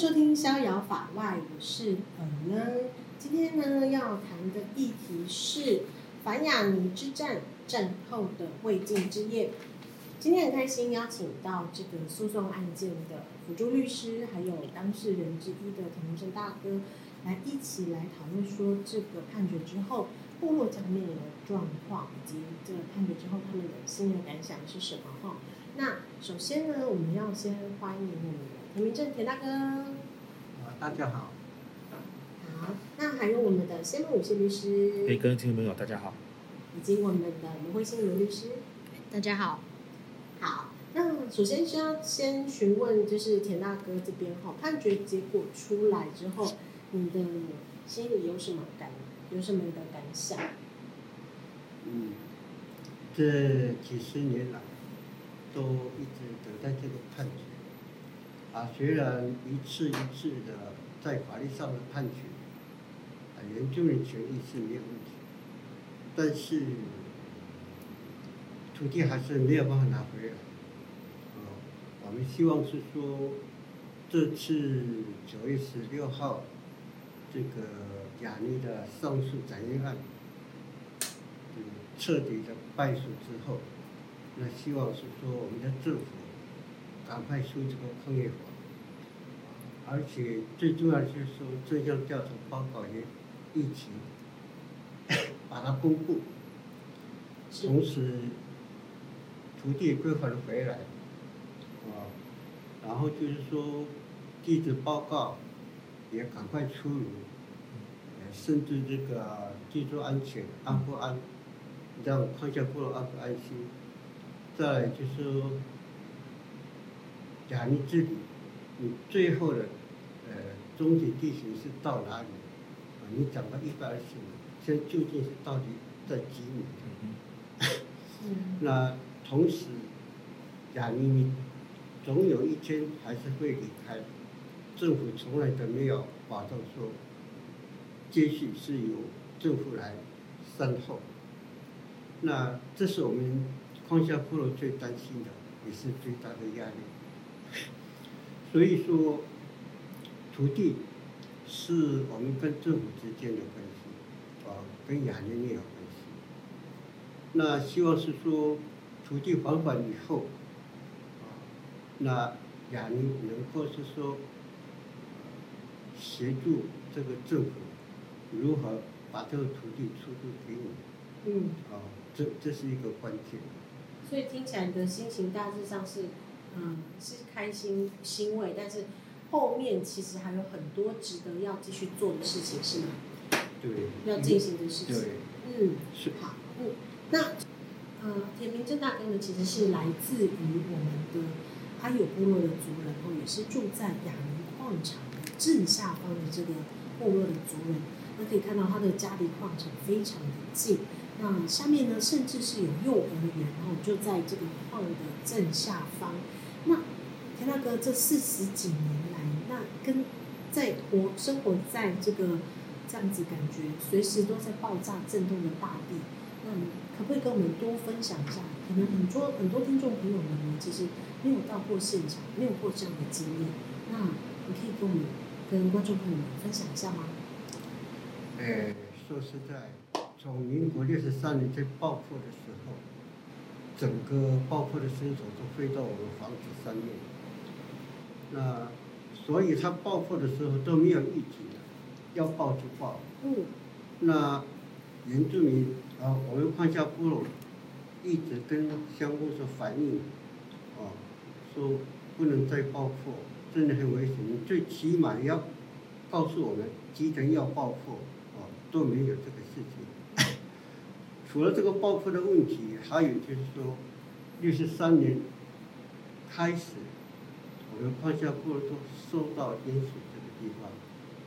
收听《逍遥法外》，我是尔呢。今天呢要谈的议题是反亚尼之战战后的未竟之夜。今天很开心邀请到这个诉讼案件的辅助律师，还有当事人之一的田明正大哥，来一起来讨论说这个判决之后部落家面临的状况，以及这个判决之后他们的心得感想是什么哈。那首先呢，我们要先欢迎我们的田明正田大哥。啊，大家好。好，那还有我们的仙木武谢律师。各位听众朋友，大家好。以及我们的卢慧欣卢律师。大家好。好，那首先需要先询问，就是田大哥这边哈，判决结果出来之后，你的心里有什么感，有什么的感想？嗯，这几十年来。都一直等待这个判决，啊，虽然一次一次的在法律上的判决，啊，原住民权益是没有问题，但是土地还是没有办法拿回来。啊，我们希望是说，这次九月十六号这个亚尼的上诉展愿案，嗯，彻底的败诉之后。那希望是说，我们的政府赶快修这个抗业法，而且最重要的就是说，这项调查报告也一起把它公布，同时土地归还回来，啊，然后就是说地质报告也赶快出炉，甚至这个居住安全安不安，让矿下部落安不安心。再就是说，亚尼治理，你最后的呃终极地形是到哪里？啊，你讲到一百二十米，现在究竟是到底在几米？嗯、那同时，亚尼你总有一天还是会离开，政府从来都没有保证说，接续是由政府来善后。那这是我们。矿下部落最担心的，也是最大的压力。所以说，土地是我们跟政府之间的关系，啊，跟亚尼也有关系。那希望是说，土地还款以后，啊，那亚尼能够是说，协助这个政府如何把这个土地出租给你。嗯。啊，这这是一个关键。所以听起来你的心情大致上是，嗯，是开心欣慰，但是后面其实还有很多值得要继续做的事情，是吗？对。要进行的事情。对。嗯。是。好。嗯。那，呃，田明正大哥呢，其实是来自于我们的阿友部落的族人，然后也是住在亚尼矿场的正下方的这个部落的族人。那可以看到他的家离矿场非常的近。那下面呢，甚至是有幼儿园，然后就在这个矿的正下方。那田大哥这四十几年来，那跟在活生活在这个这样子感觉随时都在爆炸震动的大地，那可不可以跟我们多分享一下？可能很多很多听众朋友们呢，其实没有到过现场，没有过这样的经验。那你可以跟我们跟观众朋友们分享一下吗？哎，说实在。从民国六十三年在爆破的时候，整个爆破的凶手都飞到我们房子上面。那所以他爆破的时候都没有预警的，要爆就爆。嗯。那原住民啊，我们放下部落一直跟乡公所反映，啊，说不能再爆破，真的很危险。你最起码要告诉我们几点要爆破，啊，都没有这个。除了这个爆破的问题，还有就是说，六十三年开始，我们矿下部落都受到淹水这个地方，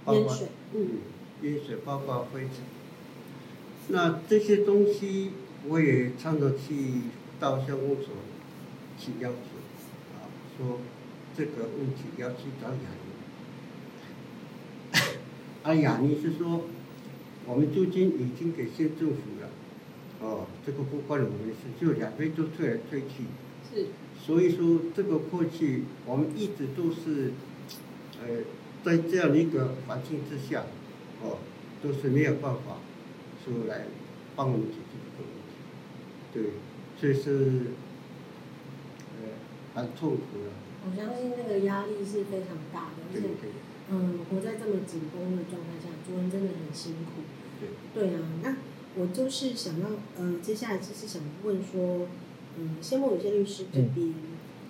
包括嗯，淹水包括灰尘。那这些东西我也常常去到乡公所去要求，啊，说这个问题要去找雅尼。啊，雅尼是说，我们租金已经给县政府了。哦，这个不关我们的事，就两边都推来推去。是。所以说，这个过去我们一直都是，呃，在这样的一个环境之下，哦，都是没有办法说来帮我们解决这个问题，对，所以是呃很痛苦的。我相信那个压力是非常大的，而且嗯，活在这么紧绷的状态下，主人真的很辛苦。对。对啊，那我就是想要呃，接下来就是想问说，嗯，谢孟玮宪律师这边。嗯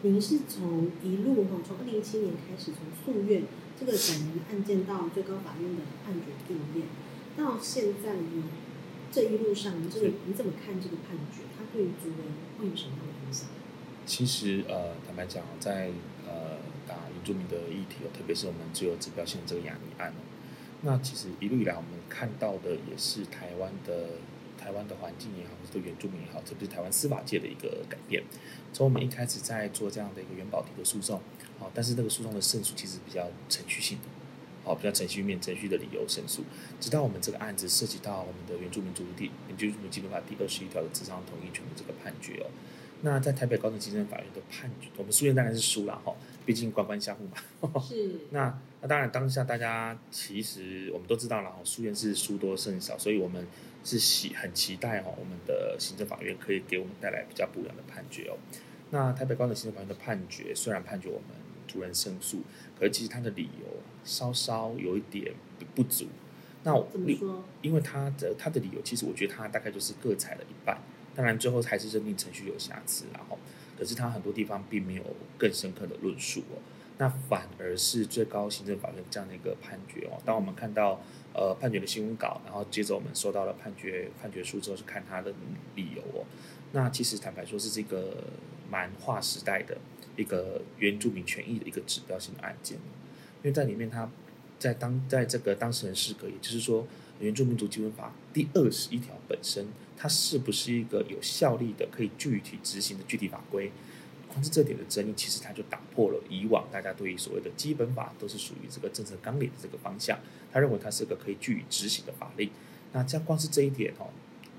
您是从一路哈，从二零一七年开始，从诉愿这个感人的案件到最高法院的判决定谳，到现在呢，这一路上，这个你怎么看这个判决？它对于族人会有什么样的影响？其实呃，坦白讲，在呃打原住民的议题，特别是我们最有指标性的这个亚泥案，那其实一路以来我们看到的也是台湾的。台湾的环境也好，或者原住民也好，特别是台湾司法界的一个改变。从我们一开始在做这样的一个元宝题的诉讼，好，但是那个诉讼的胜诉其实比较程序性的，好，比较程序面程序的理由胜诉。直到我们这个案子涉及到我们的原住民族地原住民基本法第二十一条的智商同意权的这个判决哦。那在台北高等行政法院的判决，我们诉愿当然是输了哈，毕竟官官相护嘛。是。那那当然当下大家其实我们都知道了哈，诉愿是输多胜少，所以我们。是喜很期待哈，我们的行政法院可以给我们带来比较不一样的判决哦。那台北高等行政法院的判决虽然判决我们族人胜诉，可是其实他的理由稍稍有一点不足。那我因为他的他的理由，其实我觉得他大概就是各采了一半，当然最后还是认定程序有瑕疵，然后可是他很多地方并没有更深刻的论述哦。那反而是最高行政法院这样的一个判决哦，当我们看到。呃，判决的新闻稿，然后接着我们收到了判决判决书之后，是看他的理由哦。那其实坦白说，是这个蛮划时代的一个原住民权益的一个指标性的案件，因为在里面，他在当在这个当事人适格，也就是说，原住民族基本法第二十一条本身，它是不是一个有效力的、可以具体执行的具体法规？光是这点的争议，其实它就打破了以往大家对于所谓的基本法都是属于这个政策纲领的这个方向。他认为它是个可以据以执行的法令。那这样光是这一点哦，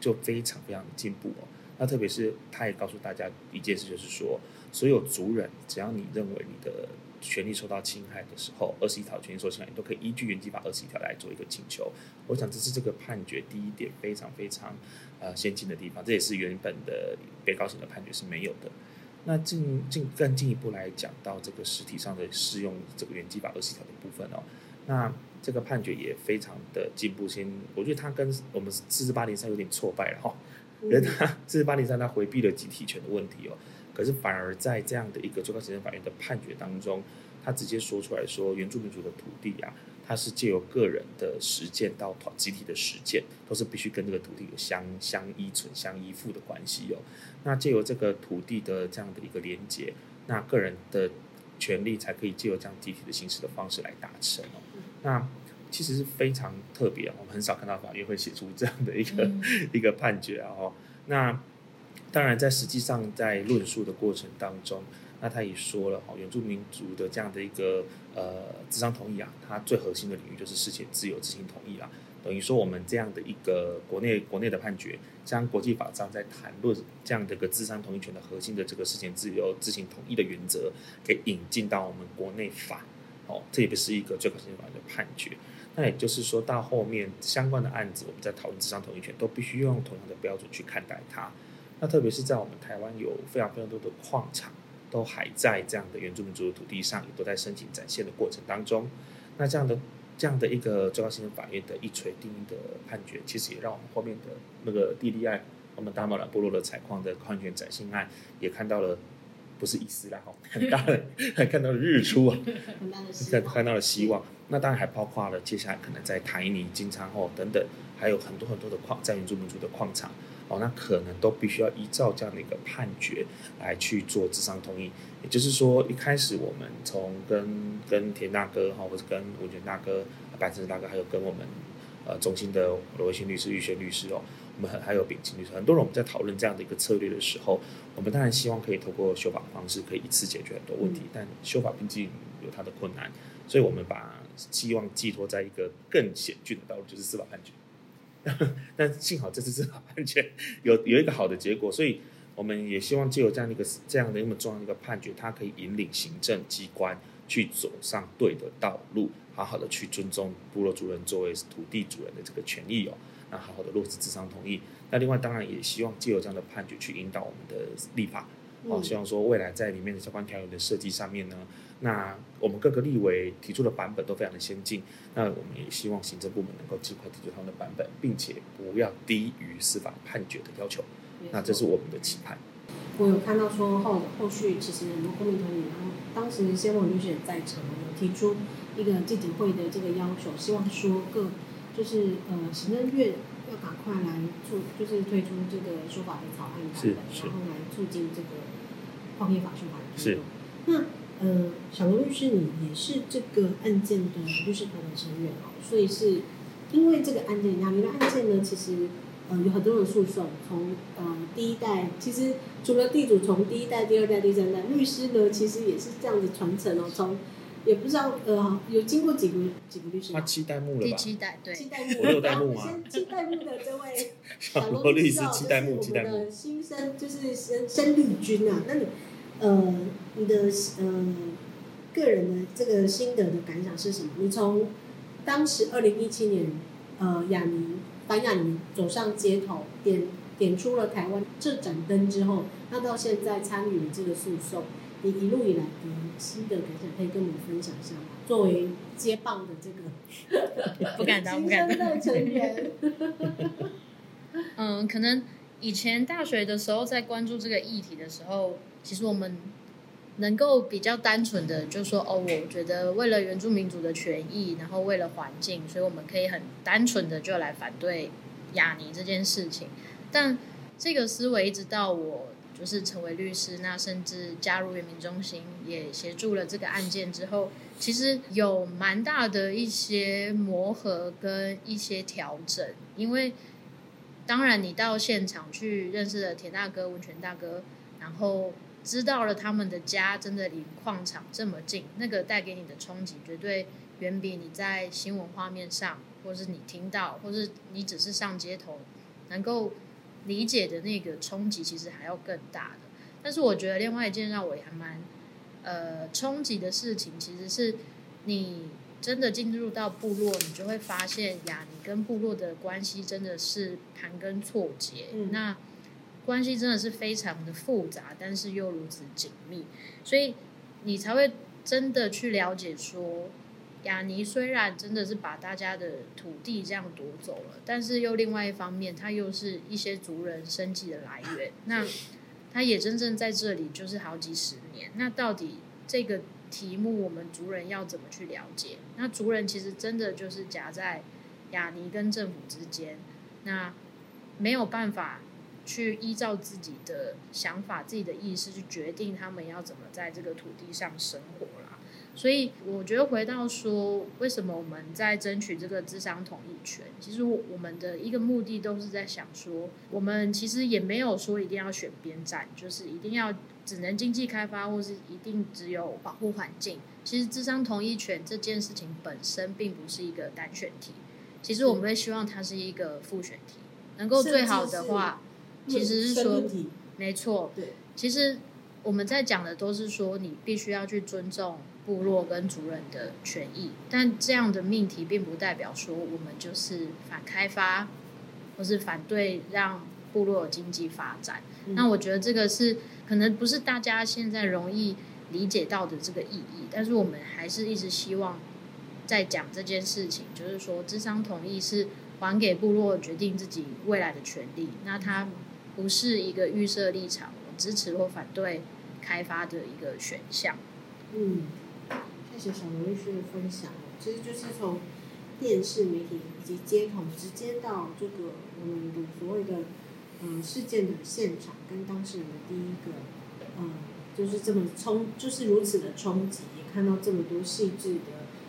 就非常非常的进步哦。那特别是他也告诉大家一件事，就是说，所有族人只要你认为你的权利受到侵害的时候，二十一条权利受侵害，你都可以依据原基法二十一条来做一个请求。我想这是这个判决第一点非常非常呃先进的地方，这也是原本的被告型的判决是没有的。那进进更进一步来讲到这个实体上的适用这个原基法二十条的部分哦，那这个判决也非常的进步性，我觉得他跟我们四四八零三有点挫败了哈，因为他四四八零三他回避了集体权的问题哦，可是反而在这样的一个最高行政法院的判决当中，他直接说出来说原住民族的土地啊。它是借由个人的实践到团集体的实践，都是必须跟这个土地有相相依存、相依附的关系哦。那借由这个土地的这样的一个连接，那个人的权利才可以借由这样集体的形式的方式来达成哦。那其实是非常特别，我们很少看到法院会写出这样的一个、嗯、一个判决哦。那当然，在实际上在论述的过程当中。那他也说了，哦，原住民族的这样的一个呃，智商同意啊，它最核心的领域就是事前自由知情同意啊。等于说，我们这样的一个国内国内的判决，将国际法上在谈论这样的一个智商同意权的核心的这个事前自由知情同意的原则，给引进到我们国内法，哦，这也不是一个最高行政法院的判决。那也就是说到后面相关的案子，我们在讨论智商同意权，都必须用同样的标准去看待它。那特别是在我们台湾有非常非常多的矿场。都还在这样的原住民族的土地上，也都在申请展现的过程当中。那这样的这样的一个最高行政法院的一锤定音的判决，其实也让我们后面的那个地利案，我们大马兰部落的采矿的矿权展现案，也看到了不是一丝啦，很大的，还看到了日出啊，看看到了希望。那当然还包括了接下来可能在台泥、金昌后等等，还有很多很多的矿在原住民族的矿场。哦，那可能都必须要依照这样的一个判决来去做智商同意。也就是说，一开始我们从跟跟田大哥哈，或者跟文权大哥、白石大哥，还有跟我们呃中心的罗维新律师、玉轩律师哦，我们还还有秉清律师，很多人我们在讨论这样的一个策略的时候，我们当然希望可以透过修法的方式，可以一次解决很多问题。嗯、但修法毕竟有它的困难，所以我们把希望寄托在一个更险峻的道路，就是司法判决。但幸好这次司法判决有有一个好的结果，所以我们也希望借由这样的一个这样的那么重要的一个判决，它可以引领行政机关去走上对的道路，好好的去尊重部落族人作为土地主人的这个权益哦，那好好的落实智商同意。那另外当然也希望借由这样的判决去引导我们的立法，哦，希望说未来在里面的相关条文的设计上面呢，那我们各个立委提出的版本都非常的先进，那我们也希望行政部门能够尽快提出他们的版本，并且不要低于司法判决的要求，那这是我们的期盼。我有看到说后后续其实很多公民团体，然后当时谢孟律师也在场，有提出一个记者会的这个要求，希望说各就是呃行政院要赶快来促，就是推出这个修法的草案版本，然后来促进这个矿业法修法的推动。那呃，小罗律师，你也是这个案件的律师团的成员哦，所以是因为这个案件，雅尼的案件呢，其实。呃，有很多人诉讼，从呃第一代，其实除了地主，从第一代、第二代、第三代，律师呢，其实也是这样子传承哦。从也不知道呃，有经过几个几个律师？他七代目了吧？第七代对，七代目，六代目啊。七代目的这位小罗律师，七代目，七代目。新生就是生生力军啊，那你呃，你的呃个人的这个心得的感想是什么？你从当时二零一七年呃亚尼。反亚尼走上街头，点点出了台湾这盏灯之后，那到现在参与了这个诉讼，你一路以来的心得感想可以跟我们分享一下吗？作为接棒的这个 不敢当，不敢当成员。嗯，可能以前大学的时候在关注这个议题的时候，其实我们。能够比较单纯的就说哦，我觉得为了原住民族的权益，然后为了环境，所以我们可以很单纯的就来反对雅尼这件事情。但这个思维一直到我就是成为律师，那甚至加入原民中心，也协助了这个案件之后，其实有蛮大的一些磨合跟一些调整。因为当然你到现场去认识了田大哥、文泉大哥，然后。知道了他们的家真的离矿场这么近，那个带给你的冲击绝对远比你在新闻画面上，或是你听到，或是你只是上街头能够理解的那个冲击，其实还要更大的。但是我觉得另外一件让我也还蛮呃冲击的事情，其实是你真的进入到部落，你就会发现呀，你跟部落的关系真的是盘根错节。嗯、那关系真的是非常的复杂，但是又如此紧密，所以你才会真的去了解说，雅尼虽然真的是把大家的土地这样夺走了，但是又另外一方面，它又是一些族人生计的来源。那他也真正在这里就是好几十年。那到底这个题目，我们族人要怎么去了解？那族人其实真的就是夹在雅尼跟政府之间，那没有办法。去依照自己的想法、自己的意识去决定他们要怎么在这个土地上生活啦。所以我觉得回到说，为什么我们在争取这个智商同意权？其实我们的一个目的都是在想说，我们其实也没有说一定要选边站，就是一定要只能经济开发，或是一定只有保护环境。其实智商同意权这件事情本身并不是一个单选题，其实我们会希望它是一个复选题，能够最好的话。其实是说，没错，对。其实我们在讲的都是说，你必须要去尊重部落跟族人的权益，但这样的命题并不代表说我们就是反开发，或是反对让部落有经济发展。嗯。那我觉得这个是可能不是大家现在容易理解到的这个意义，但是我们还是一直希望在讲这件事情，就是说，智商同意是还给部落决定自己未来的权利。那他。不是一个预设立场，我支持或反对开发的一个选项。嗯，谢谢小罗律师的分享。其实就是从电视媒体以及街头直接到这个我们的所谓的嗯、事件的现场，跟当事人的第一个嗯、就是这么冲，就是如此的冲击，看到这么多细致的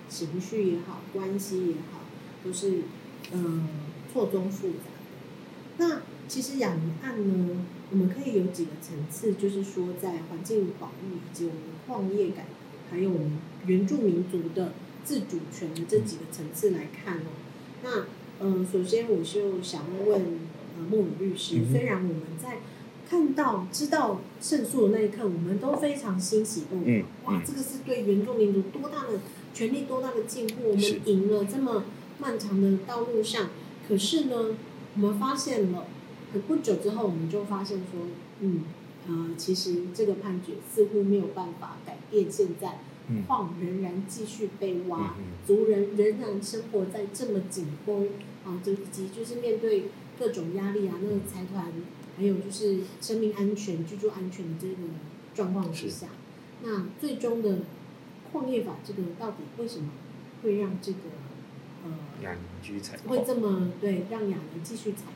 情绪也好，关系也好，都是嗯、错综复杂。那其实雅尼案呢，我们可以有几个层次，就是说在环境保护以及我们矿业改革，还有我们原住民族的自主权的这几个层次来看哦。那嗯、呃，首先我就想问呃孟伟律师，虽然我们在看到知道胜诉的那一刻，我们都非常欣喜不已。嗯，哇，这个是对原住民族多大的权利，多大的进步！我们赢了这么漫长的道路上，可是呢，我们发现了，很不久之后，我们就发现说，嗯，呃，其实这个判决似乎没有办法改变现在。矿仍然继续被挖，族人仍然生活在这么紧绷啊，就以及就是面对各种压力啊，那个财团还有就是生命安全、居住安全的这个状况之下，那最终的矿业法这个到底为什么会让这个呃亚泥继续采？会这么对让亚泥继续采矿？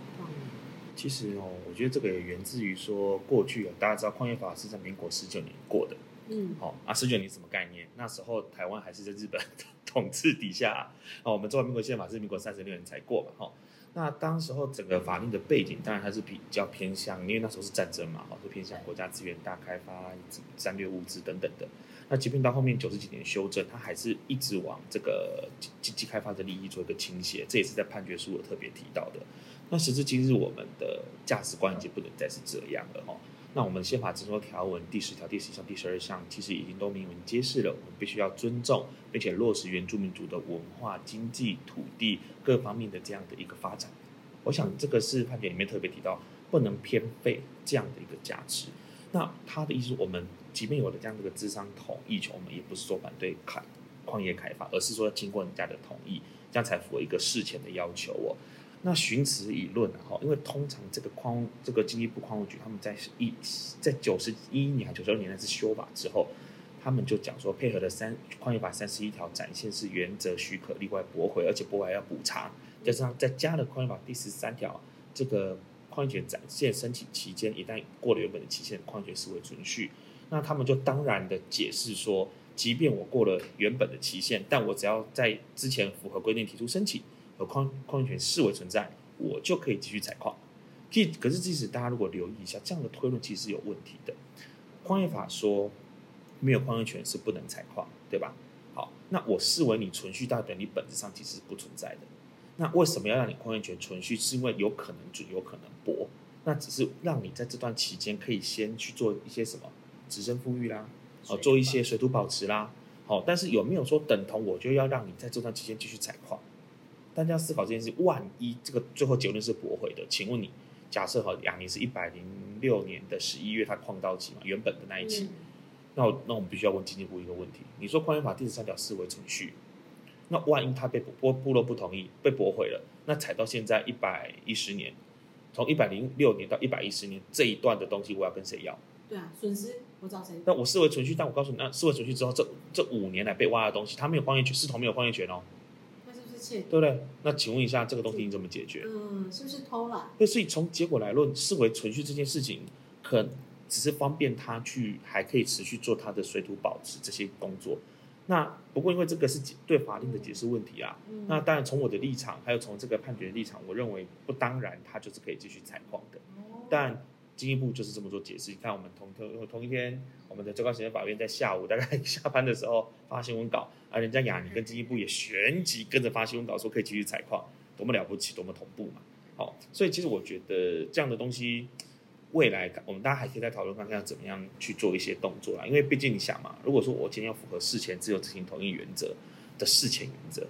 其实哦，我觉得这个也源自于说过去啊，大家知道矿业法是在民国十九年过的。嗯，好、哦、啊，十九年什么概念？那时候台湾还是在日本统治底下啊。哦，我们中华民国宪法是民国三十六年才过嘛。哈、哦，那当时候整个法律的背景，当然它是比较偏向，因为那时候是战争嘛，哈、哦，就偏向国家资源大开发、战略物资等等的。那即便到后面九十几年修正，它还是一直往这个经济开发的利益做一个倾斜，这也是在判决书有特别提到的。那时至今日，我们的价值观已经不能再是这样了，哦。那我们宪法之中的条文第十条、第十一项、第十二项，其实已经都明文揭示了，我们必须要尊重并且落实原住民族的文化、经济、土地各方面的这样的一个发展。我想这个是判决里面特别提到，不能偏废这样的一个价值。那他的意思，我们即便有了这样的一个咨商同意权，我们也不是说反对开矿业开发，而是说要经过人家的同意，这样才符合一个事前的要求哦。那循此以论哈，因为通常这个矿这个经济部矿务局他们在一在九十一年还九十二年那次修法之后，他们就讲说配合的三矿业法三十一条展现是原则许可例外驳回，而且驳回还要补偿，加上再加了矿业法第十三条，这个矿业权展现申请期间一旦过了原本的期限，矿权视为存续。那他们就当然的解释说，即便我过了原本的期限，但我只要在之前符合规定提出申请。和矿矿权视为存在，我就可以继续采矿。可可是，即使大家如果留意一下，这样的推论其实是有问题的。矿业法说没有矿业权是不能采矿，对吧？好，那我视为你存续，代表你本质上其实是不存在的。那为什么要让你矿业权存续？是因为有可能准，有可能薄。那只是让你在这段期间可以先去做一些什么，直升富裕啦，哦，做一些水土保持啦。好，但是有没有说等同我就要让你在这段期间继续采矿？大家思考这件事，万一这个最后结论是驳回的，请问你，假设哈亚尼是一百零六年的十一月它矿到期嘛，原本的那一期，嗯、那我那我们必须要问经济部一个问题，你说矿业法第十三条视为程序，那万一它被部部落不同意被驳回了，那踩到现在一百一十年，从一百零六年到一百一十年这一段的东西，我要跟谁要？对啊，损失我找谁？那我视为存续，但我告诉你，那视为存续之后，这这五年来被挖的东西，它没有矿业权，视同没有矿业权哦。对不对？那请问一下，这个东西你怎么解决？嗯，是不是偷了？对，所以从结果来论，视为存续这件事情，可只是方便他去，还可以持续做他的水土保持这些工作。那不过因为这个是对法令的解释问题啊。嗯、那当然从我的立场，还有从这个判决的立场，我认为不当然，他就是可以继续采矿的。哦、但经济部就是这么做解释。你看，我们同同同一天，我们的最高行政法院在下午大概 下班的时候发新闻稿。而人家雅尼跟经济部也旋即跟着发新闻稿说可以继续采矿，多么了不起，多么同步嘛！好，所以其实我觉得这样的东西，未来我们大家还可以再讨论看看怎么样去做一些动作啦。因为毕竟你想嘛，如果说我今天要符合事前自由执行同意原则的事前原则，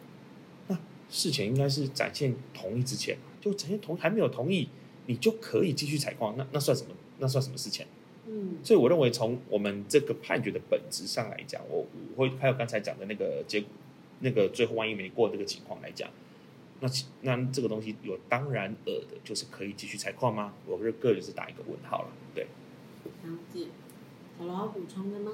那事前应该是展现同意之前，就展现同还没有同意，你就可以继续采矿，那那算什么？那算什么事情？嗯，所以我认为从我们这个判决的本质上来讲，我我会还有刚才讲的那个结果，那个最后万一没过这个情况来讲，那那这个东西有当然尔的，就是可以继续采矿吗？我个个人是打一个问号了。对，了解。好了，要补充的吗？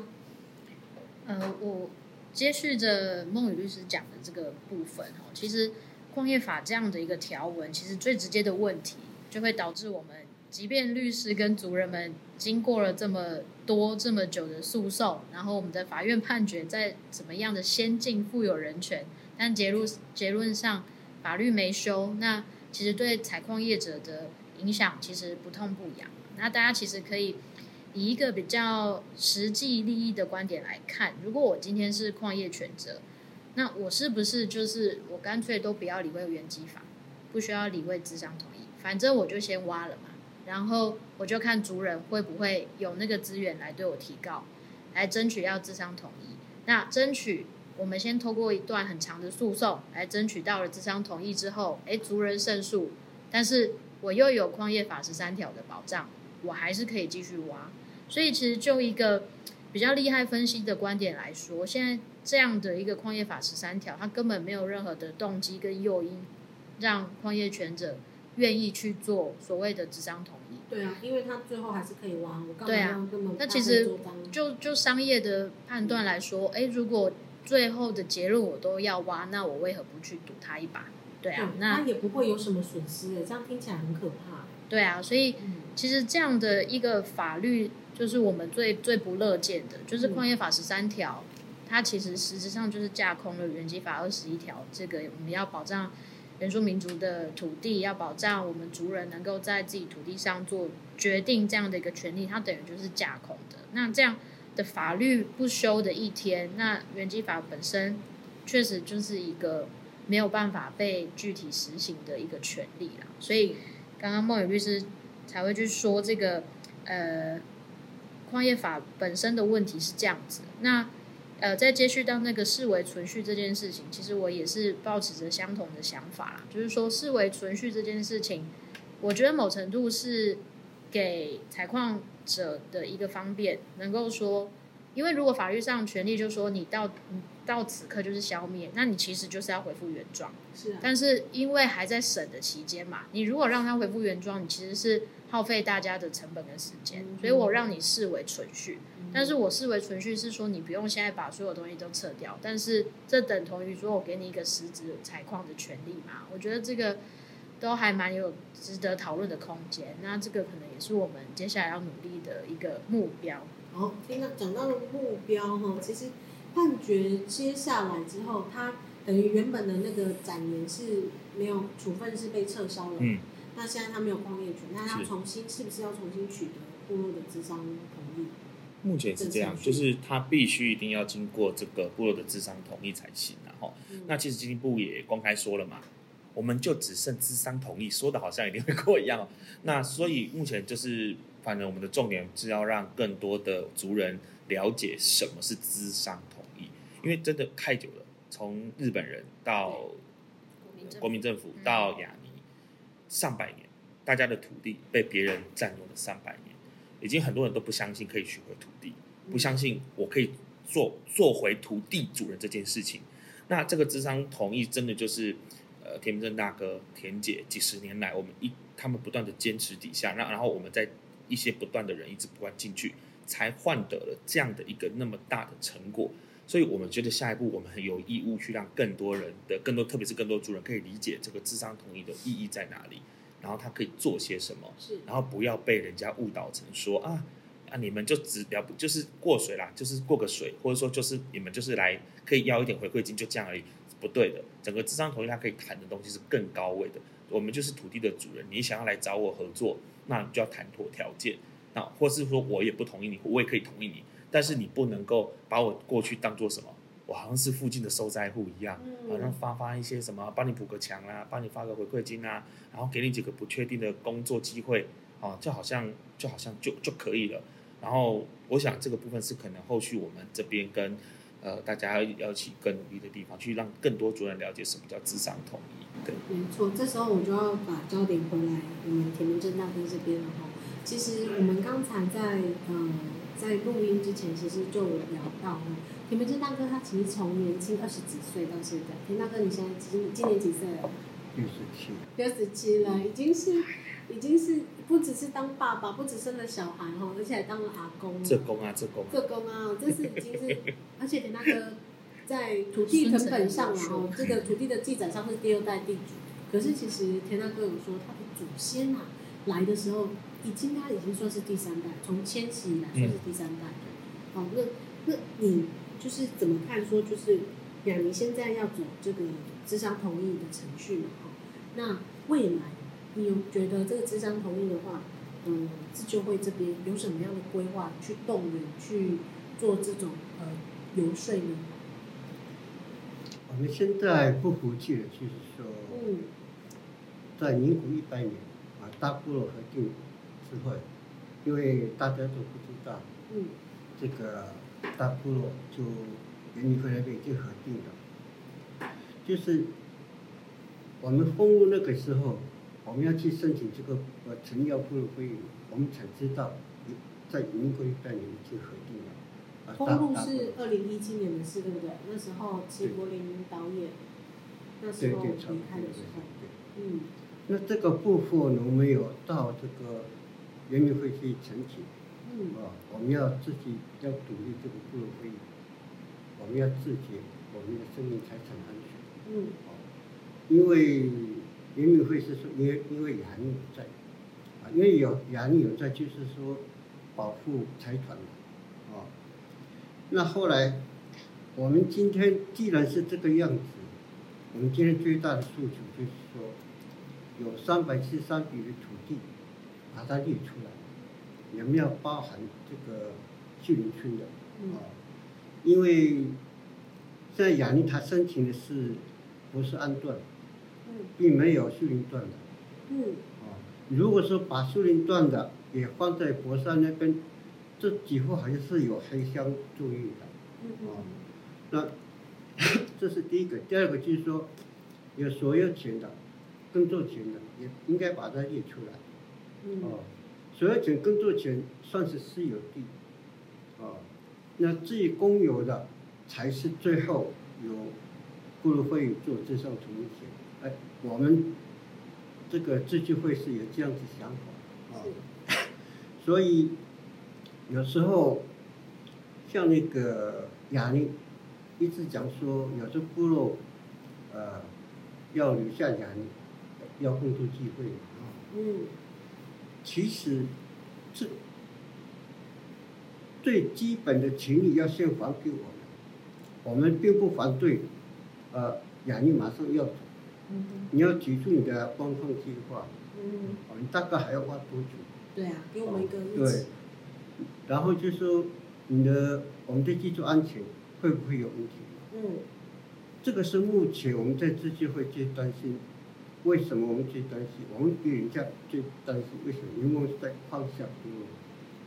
呃，我接续着孟宇律师讲的这个部分哦，其实矿业法这样的一个条文，其实最直接的问题就会导致我们。即便律师跟族人们经过了这么多这么久的诉讼，然后我们的法院判决在怎么样的先进富有人权，但结论结论上法律没修，那其实对采矿业者的影响其实不痛不痒。那大家其实可以以一个比较实际利益的观点来看，如果我今天是矿业权者，那我是不是就是我干脆都不要理会原基法，不需要理会咨商同意，反正我就先挖了嘛。然后我就看族人会不会有那个资源来对我提告，来争取要智商统一。那争取，我们先透过一段很长的诉讼来争取到了智商统一之后，诶，族人胜诉，但是我又有矿业法十三条的保障，我还是可以继续挖。所以其实就一个比较厉害分析的观点来说，现在这样的一个矿业法十三条，它根本没有任何的动机跟诱因，让矿业权者。愿意去做所谓的咨商统一，对啊，因为他最后还是可以挖。对啊，那其实就就商业的判断来说，哎、嗯，如果最后的结论我都要挖，那我为何不去赌他一把？对啊，对那他也不会有什么损失的，这样听起来很可怕。对啊，所以其实这样的一个法律，就是我们最最不乐见的，就是矿业法十三条，它其实实质上就是架空了原基法二十一条，这个我们要保障。原住民族的土地要保障我们族人能够在自己土地上做决定这样的一个权利，它等于就是架空的。那这样的法律不修的一天，那原基法本身确实就是一个没有办法被具体实行的一个权利啦。所以刚刚孟宇律师才会去说这个呃矿业法本身的问题是这样子。那呃，再接续到那个视为存续这件事情，其实我也是抱持着相同的想法啦。就是说，视为存续这件事情，我觉得某程度是给采矿者的一个方便，能够说，因为如果法律上权利就说你到你到此刻就是消灭，那你其实就是要恢复原状。是啊。但是因为还在审的期间嘛，你如果让它恢复原状，你其实是耗费大家的成本跟时间，嗯、所以我让你视为存续。但是我视为存续是说，你不用现在把所有东西都撤掉，但是这等同于说我给你一个实质采矿的权利嘛？我觉得这个都还蛮有值得讨论的空间。那这个可能也是我们接下来要努力的一个目标。好，听到讲到了目标哈，其实判决接下来之后，他等于原本的那个展延是没有处分是被撤销了。嗯。那现在他没有矿业权，那他重新是，是不是要重新取得部落的智商同意？目前是这样，就是他必须一定要经过这个部落的智商同意才行，然后，那其实经济部也公开说了嘛，我们就只剩智商同意，说的好像一定会过一样。那所以目前就是，反正我们的重点是要让更多的族人了解什么是资商同意，因为真的太久了，从日本人到国民政府到亚尼，上百年，大家的土地被别人占用了三百年。已经很多人都不相信可以取回土地，不相信我可以做做回土地主人这件事情。那这个资商同意真的就是，呃，田明正大哥、田姐几十年来我们一他们不断的坚持底下，那然后我们在一些不断的人一直不断进去，才换得了这样的一个那么大的成果。所以我们觉得下一步我们很有义务去让更多人的更多，特别是更多主人可以理解这个智商同意的意义在哪里。然后他可以做些什么？是，然后不要被人家误导成说啊啊，你们就只了不就是过水啦，就是过个水，或者说就是你们就是来可以要一点回馈金，就这样而已，不对的。整个智商同意它可以谈的东西是更高位的。我们就是土地的主人，你想要来找我合作，那你就要谈妥条件。那或是说我也不同意你，我也可以同意你，但是你不能够把我过去当做什么？我好像是附近的受灾户一样，好像发发一些什么，帮你补个墙啊，帮你发个回馈金啊，然后给你几个不确定的工作机会，啊，就好像就好像就就可以了。然后我想这个部分是可能后续我们这边跟呃大家要要去更努力的地方，去让更多族人了解什么叫智商统一。对，没错，这时候我就要把焦点回来我们田明正大哥这边了哈。其实我们刚才在呃在录音之前，其实就有聊到田明正大哥他其实从年轻二十几岁到现在，田大哥你现在今今年几岁了？六十七。六十七了，已经是已经是不只是当爸爸，不只生了小孩哈，而且还当了阿公。这公啊，这公。这公啊，这是已经是，而且田大哥在土地成本上啊，哈，这个土地的记载上是第二代地主。可是其实田大哥有说，他的祖先啊来的时候，已经他已经算是第三代，从迁徙以来算是第三代。哦，那那你。就是怎么看说，就是亚泥现在要走这个智商同意的程序嘛？哈，那未来你有觉得这个咨商同意的话，嗯，自救会这边有什么样的规划去动员去做这种呃游说呢？我们现在不服气的就是说，嗯，在民国一百年啊，大部落合定智慧，因为大家都不知道，嗯，这个大部落就人民会那边已经核定了，就是我们封路那个时候，我们要去申请这个呃成药部落会议，我们才知道，在民国一代已经核定了。封路是二零一七年的事，对不对？那时候齐柏林导演那时候离开的时候，嗯。那这个部分我们有到这个人民会去申请，嗯，啊，我们要自己要独立这个部落会议，我们要自己我们的生命财产安全，嗯，啊，因为原民会是说，因为因为亚尼有在，啊，因为有亚尼有在，就是说保护财团啊。那后来，我们今天既然是这个样子，我们今天最大的诉求就是说，有三百七十三笔的土地，把它列出来，有没有包含这个秀林村的？啊，因为现在亚尼他申请的是不是安段，并没有树林断的。嗯。啊，如果说把树林断的也放在佛山那边。这几乎好像是有黑箱作业的，啊，那 这是第一个，第二个就是说，有所有权的，耕作权的也应该把它列出来，哦，所有权、耕作权算是私有地，啊，那至于公有的，才是最后由部落会议做这项同意权，哎，我们这个自治会是有这样子想法，啊，所以。有时候，像那个雅尼一直讲说，有些部落，呃，要留下雅尼，要共同聚会啊。嗯。其实，这最基本的情谊要先还给我们，我们并不反对，呃，雅尼马上要走。嗯。你要提出你的官方计划。嗯。你大概还要花多久？对啊，给我们一个日子。对。然后就说你的我们的技术安全会不会有问题？嗯，这个是目前我们在自治会最担心。为什么我们最担心？我们比人家最担心为什么？因为我们在矿下部落，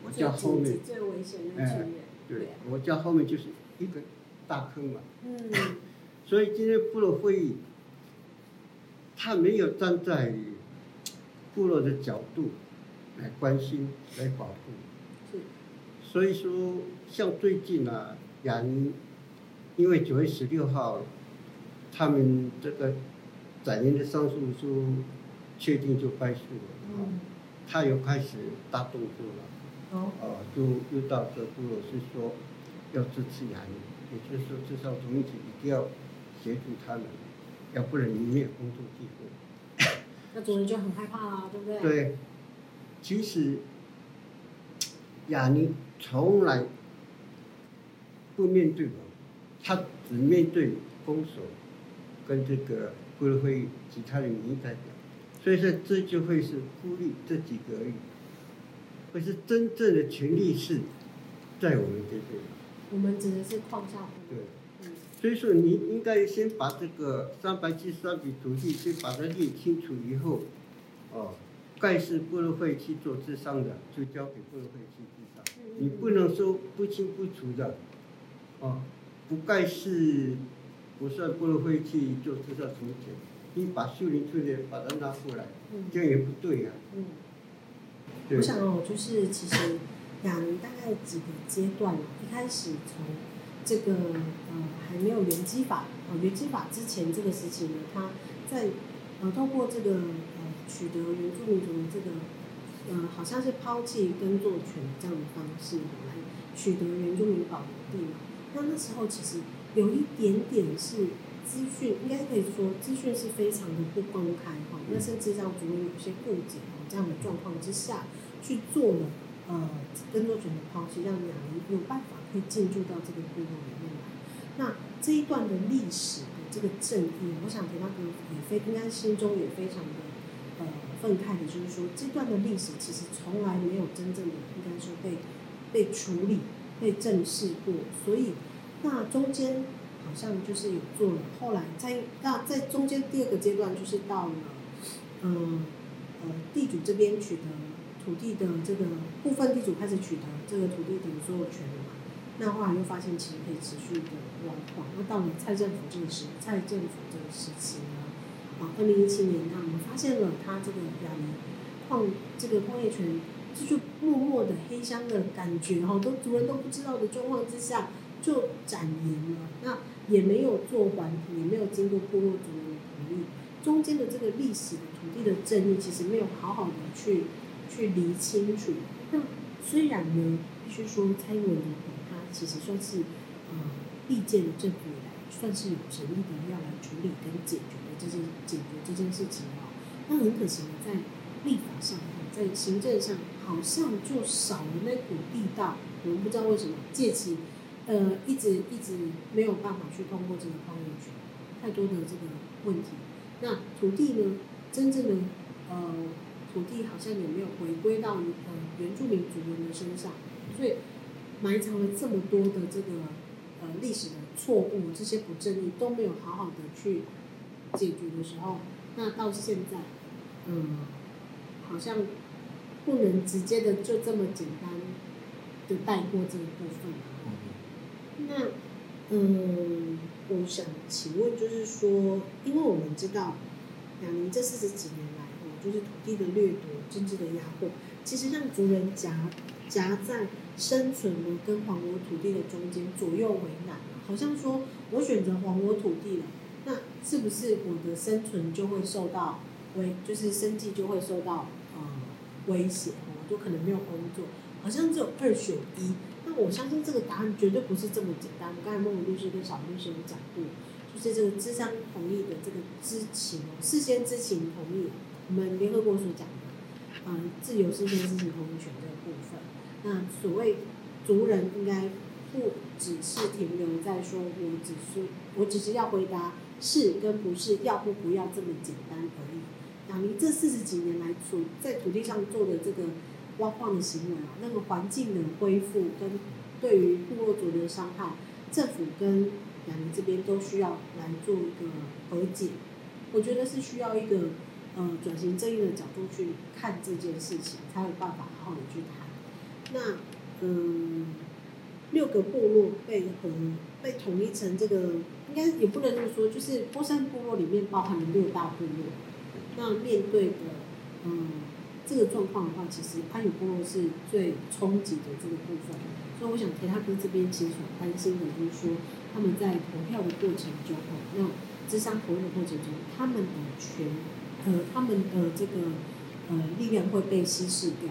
我家后面最危险的哎，对，我家后面就是一个大坑嘛。嗯，所以今天部落会议，他没有站在 部落的角度来关心、来保护。所以说，像最近啊，雅尼，因为九月十六号，他们这个展人的上诉书确定就败诉了，嗯，他又开始大动作了，哦，啊，就又到这部落是说要支持雅尼，也就是说至少总体一定要协助他们，要不然你没有工作机会。那主人就很害怕啊，对不对？对，其实亚尼。从来不面对我，他只面对公所跟这个部落会议其他的民意代表，所以说这就会是孤立这几个而已，可是真正的权力是在我们这边。我们只能是矿下部。对，嗯，所以说你应该先把这个三百七十三笔土地先把它列清楚以后，哦，盖是不能会去做智商的，就交给不能会去咨商。你不能说不清不楚的，哦，不盖是，不算部落会去做这个重建，你把树林村的把它拿过来，这样也不对呀、啊。嗯。我想哦，就是其实亚尼大概几个阶段，一开始从这个呃还没有原基法，呃原基法之前这个时期呢，他在呃透过这个呃取得原住民族的这个。呃，好像是抛弃耕作权这样的方式来取得原住民保留地嘛。那那时候其实有一点点是资讯，应该可以说资讯是非常的不公开哈。那甚至让族人有些误解哦，这样的状况之下去做了呃耕作权的抛弃，让亚尼有办法会进驻到这个部落里面来。那这一段的历史的这个正义，我想田大哥也非应该心中也非常的呃。愤慨的就是说，这段的历史其实从来没有真正的应该说被被处理、被正视过，所以那中间好像就是有做了。后来在那在中间第二个阶段，就是到了嗯呃地主这边取得土地的这个部分地主开始取得这个土地的所有权了，那后来又发现其实可以持续的往广，那到了蔡政府这个时蔡政府这个时期呢，啊，二零一七年，那我们发现了他这个亚泥矿这个矿业权，就是默默的黑箱的感觉哈，都族人都不知道的状况之下就展延了，那也没有做完，也没有经过部落族人的同意，中间的这个历史的土地的正义其实没有好好的去。去理清楚。那虽然呢，必须说蔡英文其实算是呃历届的政府以来，算是有诚意的要来处理跟解决的这件解决这件事情哦。那很可惜呢，在立法上，在行政上，好像就少了那股力道。我们不知道为什么，借此呃一直一直没有办法去通过这个矿业权，太多的这个问题。那土地呢，真正的呃。土地好像也没有回归到呃原住民族人的身上，所以埋藏了这么多的这个呃历史的错误，这些不正义都没有好好的去解决的时候，那到现在，嗯，好像不能直接的就这么简单的带过这个部分。那嗯，我想请问就是说，因为我们知道两年这四十几年来。就是土地的掠夺、政治的压迫，其实让族人夹夹在生存呢跟还我土地的中间，左右为难。好像说我选择还我土地了，那是不是我的生存就会受到威，就是生计就会受到呃威胁？我就可能没有工作，好像只有二选一。那我相信这个答案绝对不是这么简单。我刚才孟律师跟小律师有讲过，就是这个智商同意的这个知情，事先知情同意。我们联合国所讲的，嗯、自由事先知情同意权，那所谓族人应该不只是停留在说我只是我只是要回答是跟不是，要不不要这么简单而已。那你这四十几年来所在土地上做的这个挖矿的行为啊，那个环境的恢复跟对于部落族的伤害，政府跟亚泥这边都需要来做一个和解。我觉得是需要一个。呃，转型正义的角度去看这件事情，才有办法好好的去谈。那，嗯，六个部落被和被统一成这个，应该也不能这么说，就是波山部落里面包含了六大部落。那面对的，嗯，这个状况的话，其实潘勇部落是最冲击的这个部分。所以我想，田大哥这边其实所担心的就是说，他们在投票的过程中，那智商投票的过程中，他们的权。呃，他们的这个呃力量会被稀释掉，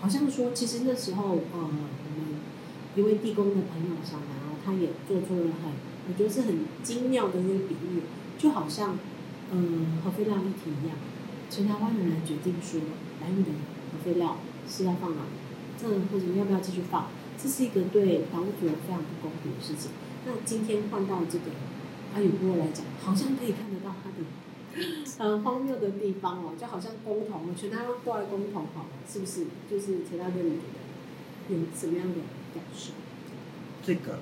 好像说，其实那时候呃，我们一位地宫的朋友小南哦，他也做出了很，我觉得是很精妙的一个比喻，就好像呃核废料议题一样，全台湾人来决定说，来你的核废料是要放哪里，这或者要不要继续放，这是一个对岛主非常不公平的事情。那今天换到这个阿勇部落来讲，好像可以看得到他的。很荒谬的地方哦，就好像公投，全台湾过来公投，好，是不是？就是其他的你觉得有什么样的感受？这个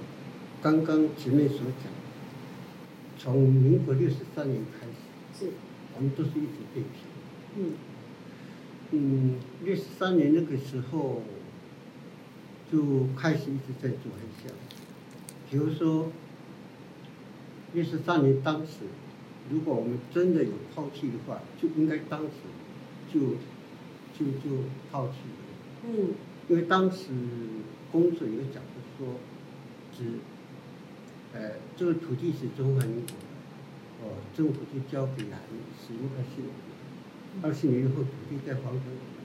刚刚前面所讲，从民国六十三年开始，是，我们都是一直被批。嗯。嗯，六十三年那个时候就开始一直在做很像，比如说六十三年当时。如果我们真的有抛弃的话，就应该当时就就就抛弃了。嗯。因为当时公所有讲的说，只，呃，这个土地是中华民国的，哦，政府就交给亚泥使用二十年，二十年以后土地再还给我们。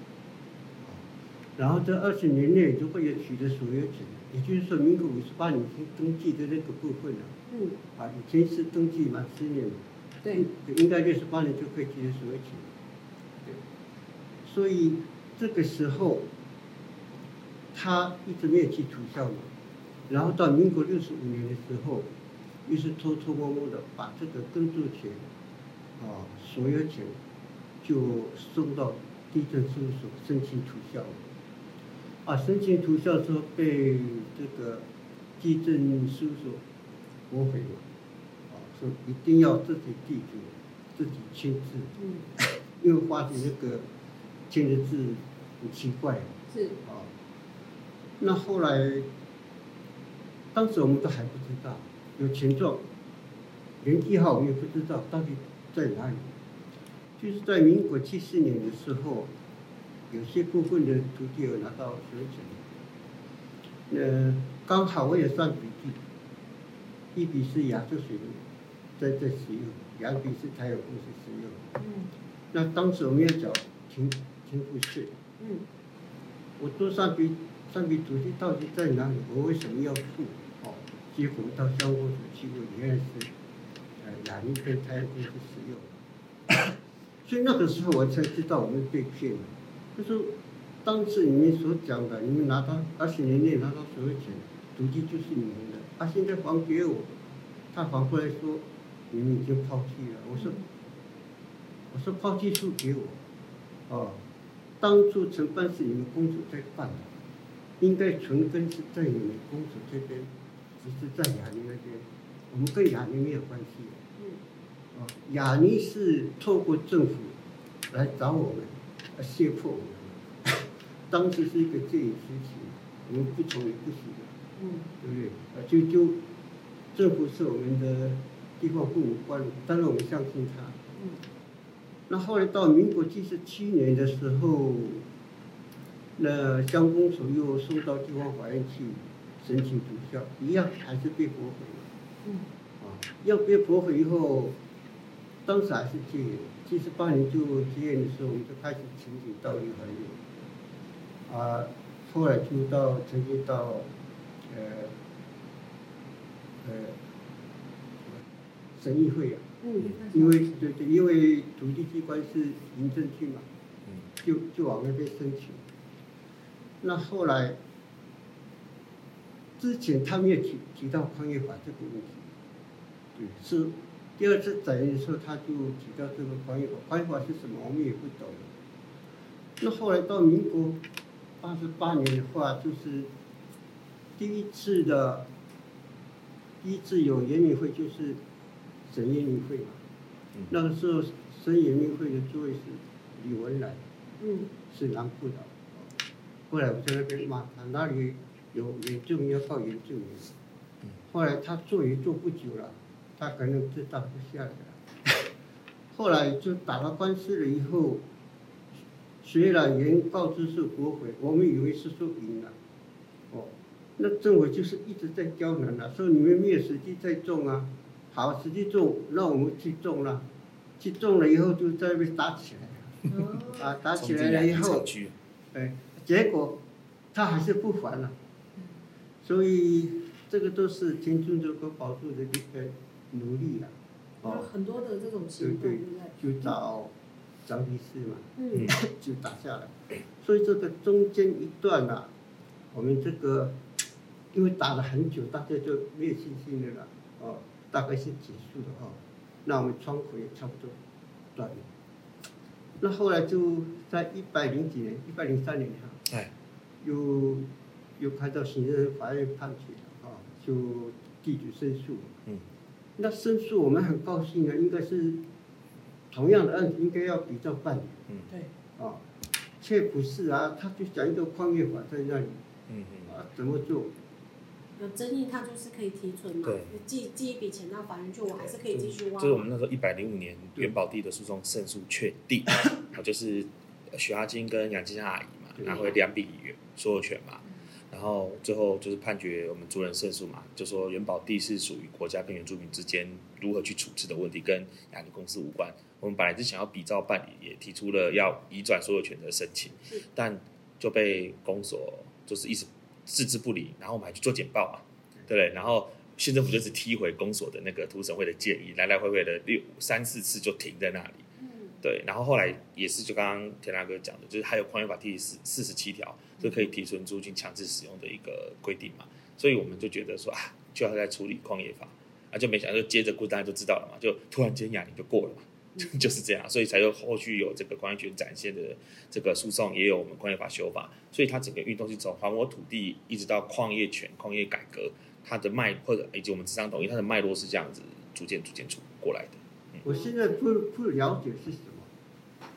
然后这二十年内如果有取得所有权，也就是说民国五十八年登记的那个部分呢，嗯。啊，以前是登记满十年。对，应该六十八年就可以取得所有权。对，所以这个时候，他一直没有去吐销嘛，然后到民国六十五年的时候，又是偷偷摸摸的把这个耕作权，啊，所有权，就送到地政事务所申请吐销。啊，申请吐销之后被这个地政事务所驳回了。说一定要自己地主自己签字，因为发现那个签的字很奇怪。是。啊，那后来，当时我们都还不知道有权状，连地号我们也不知道到底在哪里。就是在民国七四年的时候，有些部分的徒弟有拿到所有权。呃，刚好我也算笔记，一笔是亚洲水利在这使用，两笔是台油公司使用。嗯。那当时我们要找停停付税。嗯。我多三笔三笔土地到底在哪里？我为什么要付？哦，结果到乡公所去问，原来是呃亚泥跟台油公司使用。所以那个时候我才知道我们被骗了，就是当时你们所讲的，你们拿到二十年内拿到所有钱，土地就是你们的，他、啊、现在还给我，他反过来说你们已经抛弃了，我说我说抛弃书给我，哦，当初承办是你们公主在办的，应该存根是在你们公主这边，只是在雅尼那边，我们跟雅尼没有关系。嗯。哦，雅尼是透过政府来找我们，来胁迫我们。当时是一个戒严时期，我们不从也不行的，嗯，对不对？啊，就就政府是我们的地方父母官，当然我们相信他。嗯。那后来到民国七十七年的时候，那乡公所又送到地方法院去申请补销，一样还是被驳回了。嗯。啊，要被驳回以后。当时还是戒严，七十八年就戒严的时候，我们就开始申请到立法院，啊，后来就到曾经到，呃，呃，审议会啊，嗯，因为对对，因为土地机关是民政局嘛，就就往那边申请。那后来，之前他没有提提到矿业法这个问题，对，是。第二次载人的时候，他就提到这个矿业法，矿业法是什么，我们也不懂。那后来到民国八十八年的话，就是第一次的，第一次有原民会，就是省原民会嘛。那个时候省原民会的主委是李文来，嗯，是南部的。后来我在那边骂他，哪里有原住民要告原住民？后来他做也做不久了。他可能知道不下来了，后来就打了官司了以后，虽然原告知是驳回，我们以为是说赢了，哦，那政府就是一直在刁难了，说你们没有实际在种啊，好，实际种，那我们去种了，去种了以后就在那边打起来了，啊，打起来了以后，哎，结果他还是不还了，所以这个都是田中这个保住的一个。努力了，哦，很多的这种行动，对对，就找张律师嘛，嗯，就打下来，所以这个中间一段啊，我们这个因为打了很久，大家就没有信心的了，哦，大概是结束了哦，那我们窗口也差不多断了，那后来就在一百零几年，一百零三年哈，哎，又又开到行政法院判决了啊，就地主申诉，嗯。那申诉我们很高兴啊，应该是同样的案子应该要比照办理。嗯，对。啊，却不是啊，他就讲一个矿业法在那里。嗯嗯。啊，怎么做？有争议，他就是可以提存嘛。对。寄寄一笔钱到法院去，我还是可以继续挖。就是我们那时候一百零五年元宝地的诉讼胜诉确定，啊，就是许阿金跟杨金香阿姨嘛，拿回两笔所有权嘛。然后最后就是判决我们族人胜诉嘛，就说元宝地是属于国家跟原住民之间如何去处置的问题，跟雅尼公司无关。我们本来是想要比照办理，也提出了要移转所有权的申请，但就被公所就是一直置之不理。然后我们还去做简报嘛，对不对？然后县政府就是踢回公所的那个土审会的建议，来来回回的六三四次就停在那里。对，然后后来也是就刚刚田大哥讲的，就是还有矿业法第四四十七条，就可以提存租金强制使用的一个规定嘛，所以我们就觉得说啊，就要在处理矿业法，啊就没想到就接着过，大家就知道了嘛，就突然间亚泥就过了嘛，就是这样，所以才有后续有这个关于权展现的这个诉讼，也有我们矿业法修法，所以它整个运动是从还我土地一直到矿业权、矿业改革，它的脉或者以及我们咨商统一，它的脉络是这样子逐渐逐渐出过来的。我现在不不了解是什么。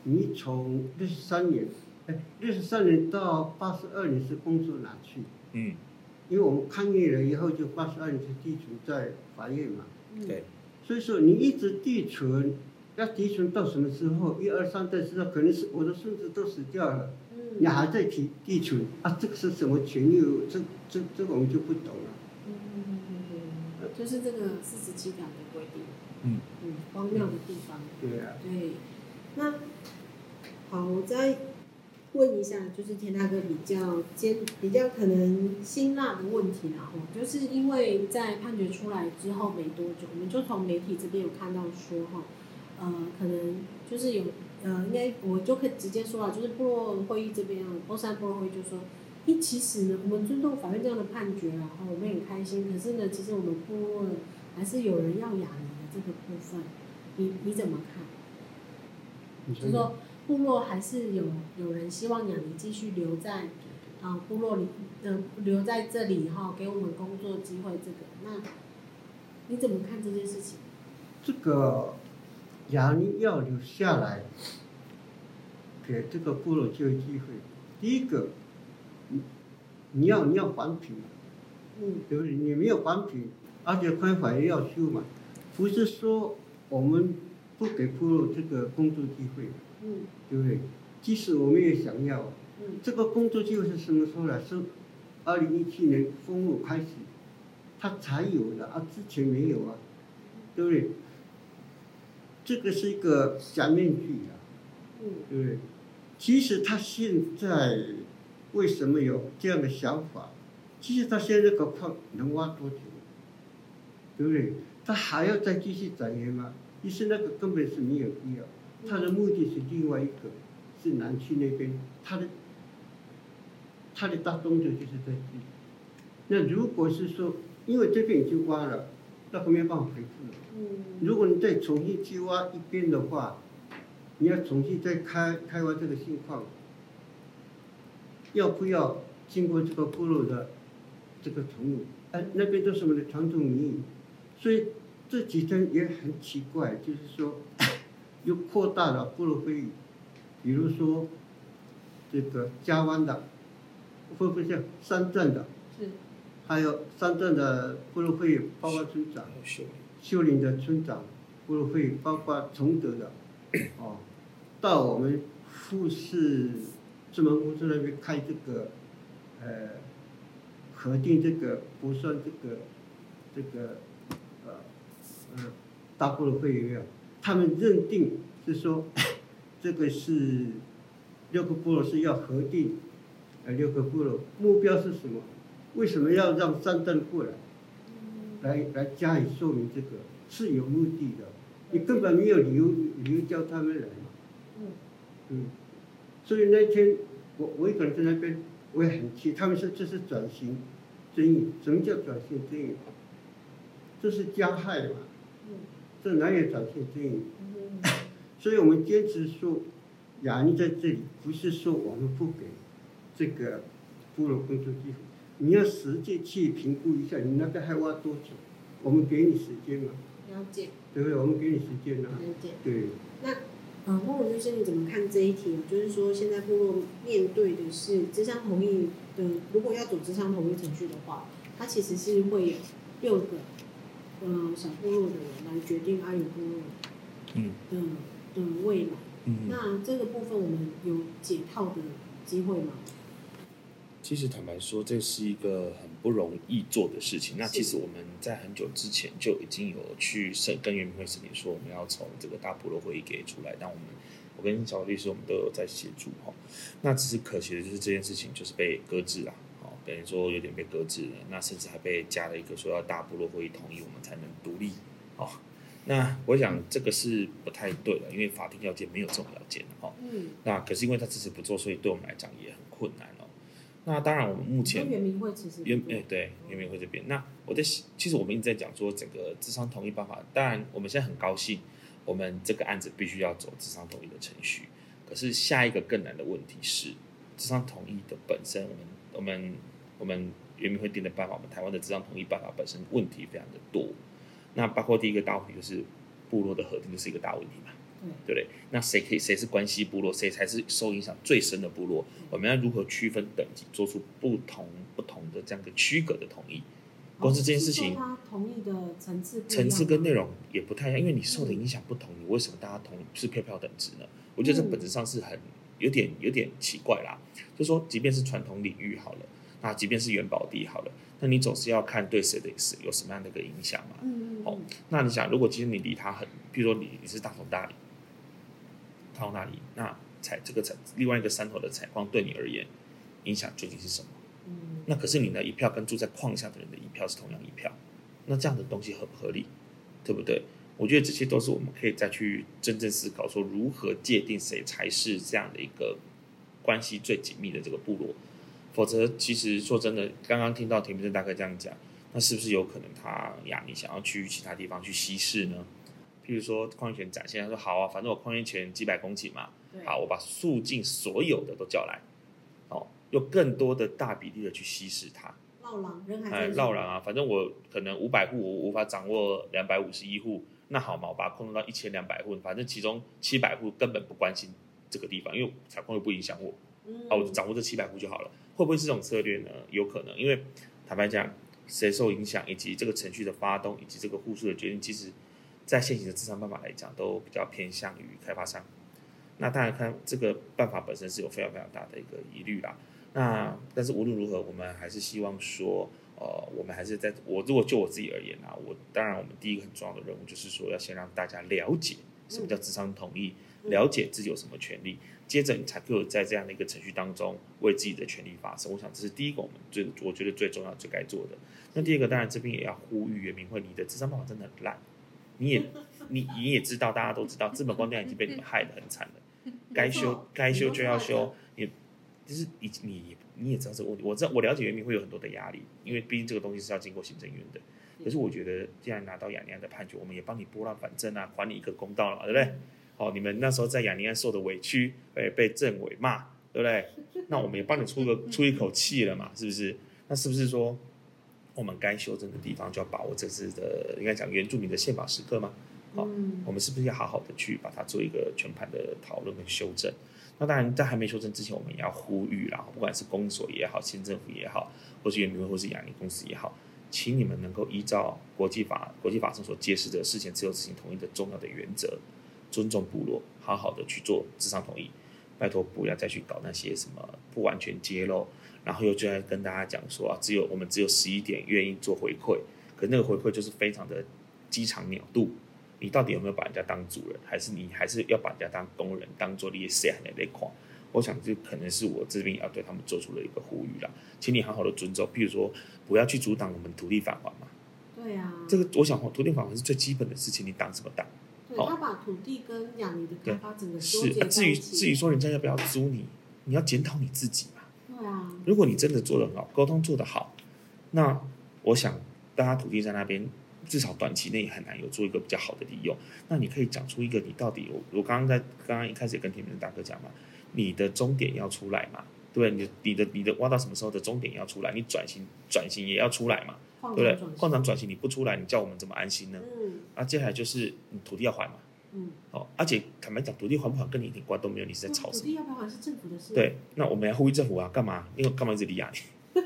你从六十三年哎，六十三年到八十二年是工作哪去？嗯，因为我们抗议了以后，就八十二年就递存在法院嘛。嗯对，所以说你一直地存，要提存到什么时候？一二三代之后，可能是我的孙子都死掉了，嗯你还在提提存啊？这个是什么权利？这这这个我们就不懂了。嗯嗯嗯嗯嗯，就是这个四十七条的规定。嗯嗯，荒谬的地方。对啊，对，那好，我再问一下，就是田大哥比较尖、比较可能辛辣的问题然后，就是因为在判决出来之后没多久，我们就从媒体这边有看到说，哈，呃，可能就是有，呃，应该我就可以直接说了，就是部落会议这边啊，欧山部落会议就说，一，其实呢，我们尊重法院这样的判决啊，哈，我们很开心，可是呢，其实我们部落还是有人要亚泥的这个部分，你你怎么看？就是说部落还是有有人希望亚泥继续留在啊、部落里，呃留在这里哈、给我们工作机会。这个，那你怎么看这件事情？这个亚泥要留下来，给这个部落就业机会。第一个，你你要你要环评，嗯对不对？你没有环评，而且宽法也要修嘛，不是说我们不给部落这个工作机会，嗯对不对？即使我们也想要，嗯这个工作机会是什么时候来？是二零一七年封路开始，它才有的啊，之前没有啊，对不对？这个是一个假面具啊，嗯对不对？其实他现在为什么有这样的想法？其实他现在这个矿能挖多久？对不对？他还要再继续展延吗？其实那个根本是没有必要。他的目的是另外一个，是南区那边，他的他的大动作就是在这里。那如果是说，因为这边已经挖了，那个没有办法回复了。嗯如果你再重新去挖一边的话，你要重新再开开挖这个新矿，要不要经过这个部落的这个同意？哎，那边都是我们的传统民意，所以这几天也很奇怪，就是说又扩大了部落会议，比如说这个加湾的，会不会像三镇的，是还有三镇的部落会，包括村长。秀秀林的村长，部落会包括崇德的，哦，到我们富士自门公司那边开这个，呃，核定这个不算这个，这个，呃，呃，大部落会有没有？他们认定是说，这个是六个部落是要核定，呃，六个部落目标是什么？为什么要让三镇过来？来来加以说明，这个是有目的的，你根本没有理由理由叫他们来嘛，嗯嗯，所以那天我我一个人在那边，我也很气，他们说这是转型正义，什么叫转型正义？这是加害嘛，嗯这哪有转型正义？嗯所以我们坚持说，亚泥在这里，不是说我们不给这个部落工作机会。你要实际去评估一下，你那边还挖多久？我们给你时间嘛，了解对不对？我们给你时间啊，了解。对。那呃，莫文律师你怎么看这一题？就是说，现在部落面对的是咨商同意的，如果要走咨商同意程序的话，它其实是会有六个呃小部落的人来决定阿勇部落嗯的的未来。嗯，那这个部分我们有解套的机会吗？其实坦白说，这是一个很不容易做的事情。那其实我们在很久之前就已经有去申跟原民会申请说，我们要从这个大部落会议给出来。但我们我跟小律师我们都有在协助哈。那只是可惜的就是这件事情就是被搁置了，哦，等于说有点被搁置了。那甚至还被加了一个说要大部落会议同意我们才能独立，哦。那我想这个是不太对的，因为法定要件没有这种要件哈。嗯，那可是因为他迟迟不做，所以对我们来讲也很困难哦。那当然，我们目前那原民会其实原哎、对原民会这边，那我在其实我们一直在讲说整个智商同意办法，当然我们现在很高兴，我们这个案子必须要走智商同意的程序。可是下一个更难的问题是，智商同意的本身，我们我们我们原民会定的办法，我们台湾的智商同意办法本身问题非常的多。那包括第一个大问题就是部落的核定就是一个大问题嘛。对不对？那谁可以谁是关系部落，谁才是受影响最深的部落？我们要如何区分等级，做出不同不同的这样一个区隔的统一？光是这件事情，他同意的层次层次跟内容也不太一样，因为你受的影响不同，你为什么大家同是票票等值呢？我觉得这本质上是很有点有点奇怪啦。就说，即便是传统领域好了，那即便是元宝地好了，那你总是要看对谁的是有什么样的一个影响嘛。嗯哦，那你想，如果今天你离他很，比如说你你是大同大理，大同大理，那采这个采另外一个山头的采矿对你而言影响究竟是什么？嗯那可是你的一票跟住在矿下的人的一票是同样一票，那这样的东西合不合理，对不对？我觉得这些都是我们可以再去真正思考，说如何界定谁才是这样的一个关系最紧密的这个部落。否则，其实说真的，刚刚听到田明正大哥这样讲，那是不是有可能他呀，你想要去其他地方去稀释呢？譬如说矿业权展现，他说好啊，反正我矿业权几百公顷嘛，好，我把附近所有的都叫来，哦。用更多的大比例的去稀释它，绕狼人还哎，绕狼啊！反正我可能五百户，我无法掌握两百五十一户，那好嘛，我把它控制到一千两百户，反正其中七百户根本不关心这个地方，因为采矿又不影响我，嗯，啊，我掌握这七百户就好了。会不会是这种策略呢？有可能，因为坦白讲，谁受影响，以及这个程序的发动，以及这个户数的决定，其实，在现行的智商办法来讲，都比较偏向于开发商。那当然看这个办法本身是有非常非常大的一个疑虑啦。那但是无论如何，我们还是希望说，呃，我们还是在我如果就我自己而言啊，我当然我们第一个很重要的任务就是说，要先让大家了解什么叫智商同意，了解自己有什么权利，接着你才可以在这样的一个程序当中为自己的权利发声。我想这是第一个我们最我觉得最重要最该做的。那第二个当然这边也要呼吁原民会，你的智商办法真的很烂，你也你你也知道，大家都知道，资本光电已经被你们害得很惨了，该修该修就要修。就是你你你也知道这个问题，我知道我了解原民会有很多的压力，因为毕竟这个东西是要经过行政院的。可是我觉得，既然拿到雅尼安的判决，我们也帮你拨乱反正啊，还你一个公道了嘛，对不对？好，你们那时候在雅尼安受的委屈，被被政委骂，对不对？那我们也帮你出个出一口气了嘛，是不是？那是不是说我们该修正的地方就要把握这次的应该讲原住民的宪法时刻吗？好，我们是不是要好好的去把它做一个全盘的讨论跟修正？那当然，在还没修正之前，我们也要呼吁啦，不管是公所也好，县政府也好，或是原民会，或是亚尼公司也好，请你们能够依照国际法、国际法上所揭示的事前自由执行同意的重要的原则，尊重部落，好好的去做咨商同意。拜托，不要再去搞那些什么不完全揭露，然后又就在跟大家讲说啊，只有我们只有十一点愿意做回馈，可那个回馈就是非常的鸡肠鸟肚。你到底有没有把人家当主人，还是你还是要把人家当工人，当做劣势来那块？我想这可能是我这边要对他们做出的一个呼吁啦，请你好好的尊重，譬如说不要去阻挡我们土地返还嘛。对啊。这个我想土地返还是最基本的事情，你挡什么挡？对，他把土地跟亚尼的开发整个是、啊、至于至于说人家要不要租你，你要检讨你自己嘛。对啊。如果你真的做得很好，沟通做得好，那我想大家土地在那边。至少短期内很难有做一个比较好的利用。那你可以讲出一个你到底我，我刚刚在刚刚一开始也跟田明大哥讲嘛，你的终点要出来嘛，对不对？你你的你的挖到什么时候的终点要出来？你转型转型也要出来嘛，对不对？矿场转型你不出来，你叫我们怎么安心呢？嗯。那接下来就是你土地要还嘛。嗯。哦，而且坦白讲，土地还不还跟你一点关都没有，你是在吵什么？土地要不要还是政府的事。对，那我们要呼吁政府啊，干嘛？因为干嘛一直离亚尼？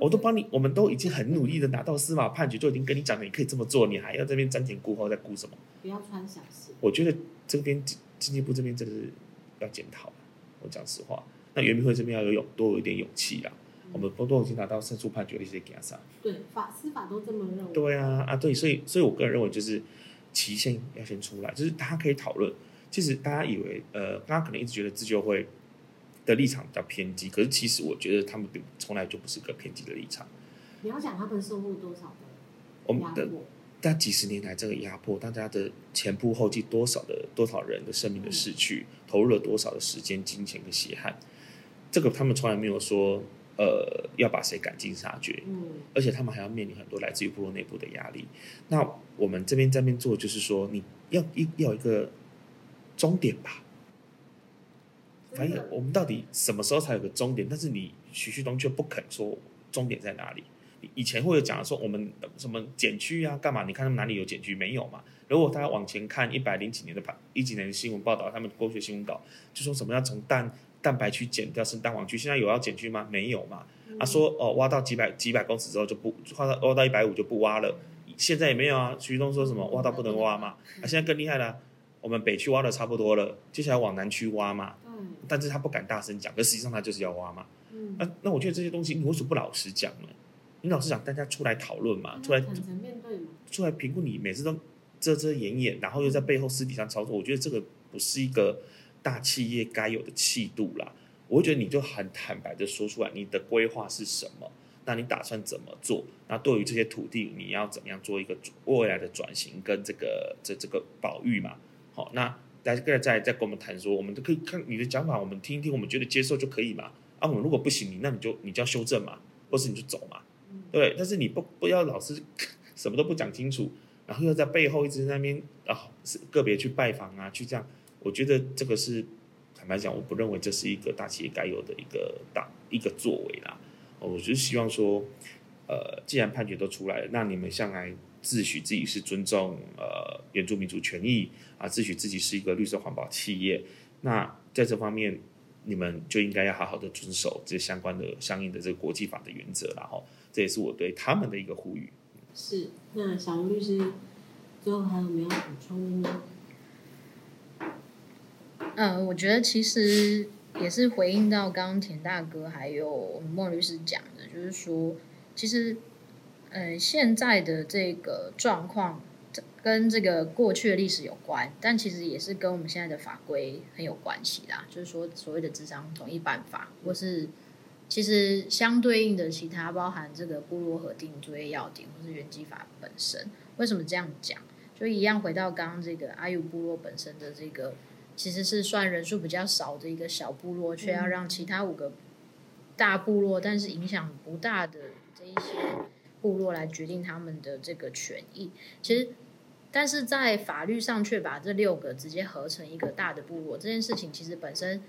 我都帮你，我们都已经很努力的拿到司法判决，就已经跟你讲了，你可以这么做，你还要这边瞻前顾后，在顾什么？不要穿小鞋。我觉得这边经济部这边真的是要检讨。我讲实话，那原民会这边要有勇，多有一点勇气啦。嗯、我们都都已经拿到胜诉判决的一些给他对，法司法都这么认为。对啊，啊对，所以所以我个人认为就是期限要先出来，就是大家可以讨论。其实大家以为，呃，大家可能一直觉得自救会。的立场比较偏激，可是其实我觉得他们从来就不是个偏激的立场。你要讲他们受过多少的我们的在几十年来这个压迫，大家的前仆后继多少的多少人的生命的逝去，嗯、投入了多少的时间、金钱跟血汗，这个他们从来没有说呃要把谁赶尽杀绝。嗯，而且他们还要面临很多来自于部落内部的压力。那我们这边在那边做，就是说你要一要一个终点吧。反正我们到底什么时候才有个终点？但是你徐旭东却不肯说终点在哪里。以前会有讲说我们什么减区啊，干嘛？你看他们哪里有减区？没有嘛？如果大家往前看一百零几年的一几年的新闻报道，他们国学新闻稿就说什么要从蛋蛋白区减掉，是蛋黄区。现在有要减去吗？没有嘛？啊，说哦，挖到几百几百公尺之后就不挖到挖到一百五就不挖了。现在也没有啊。徐东说什么挖到不能挖嘛？啊，现在更厉害了，我们北区挖的差不多了，接下来往南区挖嘛。嗯但是他不敢大声讲，可实际上他就是要挖嘛。嗯，那那我觉得这些东西你为什么不老实讲呢？你老实讲，大家出来讨论嘛，出来出来评估，你每次都遮遮掩掩，然后又在背后私底下操作，我觉得这个不是一个大企业该有的气度啦。我会觉得你就很坦白的说出来，你的规划是什么？那你打算怎么做？那对于这些土地，你要怎么样做一个未来的转型跟这个这这个保育嘛？好，那。大家再再跟我们谈说，我们都可以看你的讲法，我们听一听，我们觉得接受就可以嘛。啊，我们如果不行，你那你就你就要修正嘛，或是你就走嘛，对。但是你不不要老是 什么都不讲清楚，然后又在背后一直在那边啊，是个别去拜访啊，去这样，我觉得这个是坦白讲，我不认为这是一个大企业该有的一个大一个作为啦。我就希望说，呃，既然判决都出来了，那你们向来。自诩自己是尊重呃原住民族权益啊，自诩自己是一个绿色环保企业，那在这方面你们就应该要好好的遵守这相关的相应的这个国际法的原则，然后这也是我对他们的一个呼吁。是，那小吴律师最后还有没有补充的呢？嗯，我觉得其实也是回应到刚刚田大哥还有莫律师讲的，就是说其实。呃，现在的这个状况跟这个过去的历史有关，但其实也是跟我们现在的法规很有关系啦。就是说，所谓的智商统一办法，或是其实相对应的其他，包含这个部落核定作业要点，或是原基法本身。为什么这样讲？就一样回到刚刚这个阿尤部落本身的这个，其实是算人数比较少的一个小部落，却要让其他五个大部落，但是影响不大的这一些。部落来决定他们的这个权益，其实，但是在法律上却把这六个直接合成一个大的部落，这件事情其实本身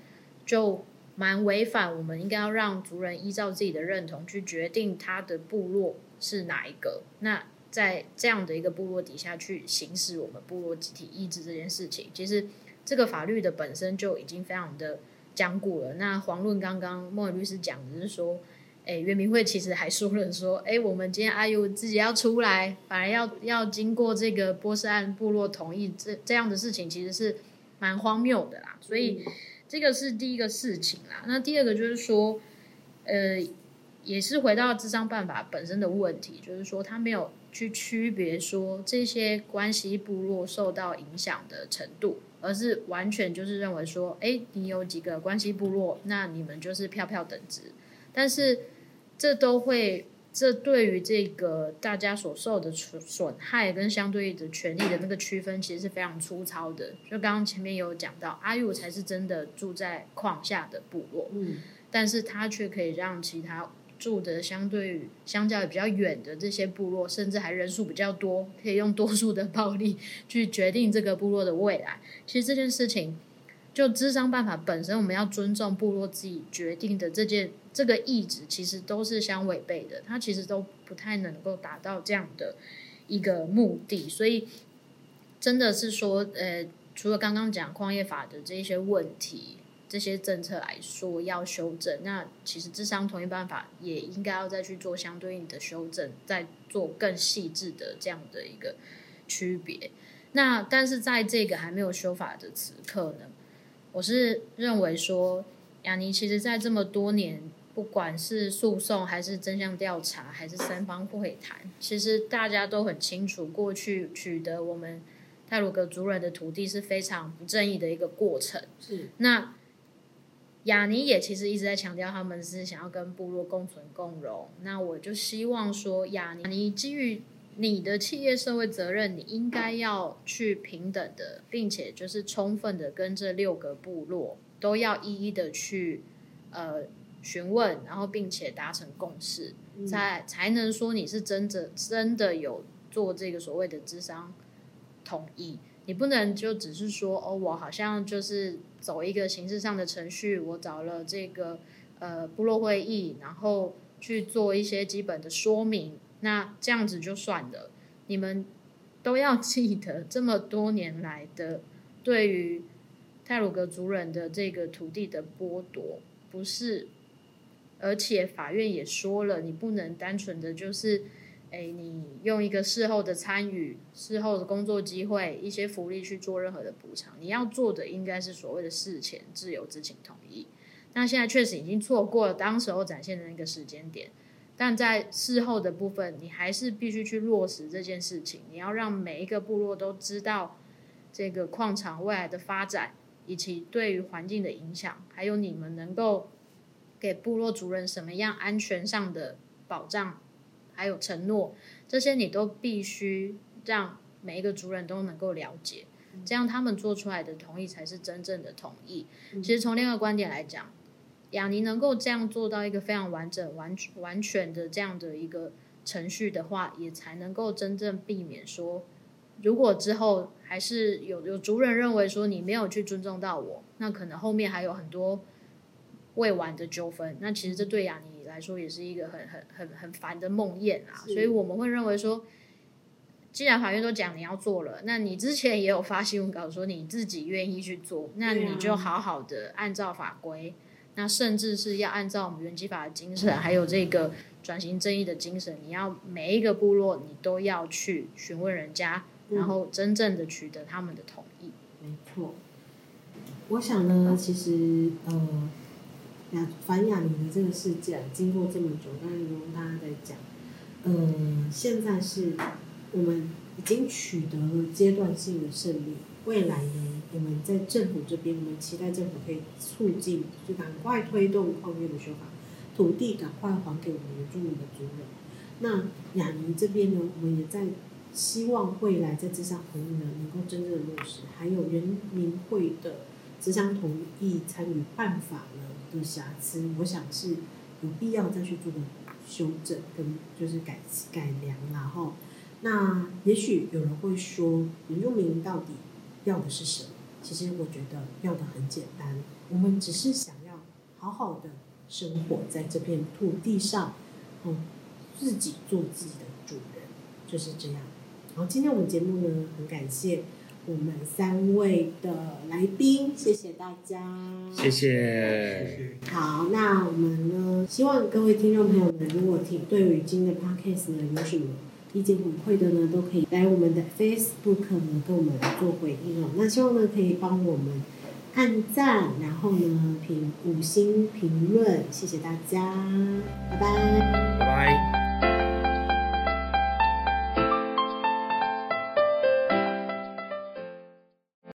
就蛮违反我们应该要让族人依照自己的认同去决定他的部落是哪一个。那在这样的一个部落底下去行使我们部落集体意志这件事情，其实这个法律的本身就已经非常的僵固了。那黄论刚刚莫律师讲的是说。哎，袁明慧其实还说了说，哎，我们今天阿 U 自己要出来，反而要要经过这个波斯安部落同意，这这样的事情其实是蛮荒谬的啦。所以这个是第一个事情啦。那第二个就是说，呃，也是回到智商办法本身的问题，就是说他没有去区别说这些关系部落受到影响的程度，而是完全就是认为说，哎，你有几个关系部落，那你们就是票票等值。但是，这都会，这对于这个大家所受的损损害跟相对的权利的那个区分，其实是非常粗糙的。就刚刚前面有讲到，阿尤才是真的住在矿下的部落，嗯，但是他却可以让其他住的相对于相较比较远的这些部落，甚至还人数比较多，可以用多数的暴力 去决定这个部落的未来。其实这件事情。就咨商办法本身，我们要尊重部落自己决定的这件这个意志，其实都是相违背的。它其实都不太能够达到这样的一个目的。所以，真的是说，呃，除了刚刚讲矿业法的这些问题、这些政策来说要修正，那其实智商同意办法也应该要再去做相对应的修正，再做更细致的这样的一个区别。那但是在这个还没有修法的此刻呢？我是认为说，雅尼其实，在这么多年，不管是诉讼，还是真相调查，还是三方会谈，其实大家都很清楚，过去取得我们泰鲁格族人的土地是非常不正义的一个过程。是。那亚尼也其实一直在强调，他们是想要跟部落共存共荣。那我就希望说，亚尼基于。你的企业社会责任，你应该要去平等的，并且就是充分的跟这六个部落都要一一的去呃询问，然后并且达成共识，才才能说你是真的真的有做这个所谓的智商同意。你不能就只是说哦，我好像就是走一个形式上的程序，我找了这个呃部落会议，然后。去做一些基本的说明，那这样子就算了。你们都要记得，这么多年来的对于泰鲁格族人的这个土地的剥夺，不是，而且法院也说了，你不能单纯的就是，哎，你用一个事后的参与、事后的工作机会、一些福利去做任何的补偿，你要做的应该是所谓的事前自由知情同意。那现在确实已经错过了当时候展现的那个时间点，但在事后的部分，你还是必须去落实这件事情。你要让每一个部落都知道这个矿场未来的发展，以及对于环境的影响，还有你们能够给部落主人什么样安全上的保障，还有承诺，这些你都必须让每一个族人都能够了解，这样他们做出来的同意才是真正的同意。其实从另一个观点来讲。雅尼能够这样做到一个非常完整、完完全的这样的一个程序的话，也才能够真正避免说，如果之后还是有有族人认为说你没有去尊重到我，那可能后面还有很多未完的纠纷。那其实这对雅尼来说也是一个很很很很烦的梦魇啊。所以我们会认为说，既然法院都讲你要做了，那你之前也有发新闻稿说你自己愿意去做，那你就好好的按照法规。那甚至是要按照我们原基法的精神，还有这个转型正义的精神，你要每一个部落你都要去询问人家，然后真正的取得他们的同意。嗯、没错，我想呢，其实呃，雅反雅尼的这个事件经过这么久，刚才如大家在讲，呃，现在是我们已经取得了阶段性的胜利，未来呢？我们在政府这边，我们期待政府可以促进，就赶快推动矿业的修法，土地赶快还给我们原住民的族人。那雅尼这边呢，我们也在希望未来在这项同意呢，能够真正的落实。还有人民会的这项同意参与办法呢的瑕疵，我想是有必要再去做个修正跟就是改改良，然后那也许有人会说，原住民到底要的是什么？其实我觉得要的很简单，我们只是想要好好的生活在这片土地上，嗯，自己做自己的主人，就是这样。然后，今天我们节目呢，很感谢我们三位的来宾，谢谢大家，谢谢。好，那我们呢，希望各位听众朋友们，如果听对于今天的 podcast 呢有什么意见回馈的呢，都可以来我们的 Facebook 呢，跟我们做回应哦。那希望呢，可以帮我们按赞，然后呢，评五星评论，谢谢大家，拜拜，拜拜。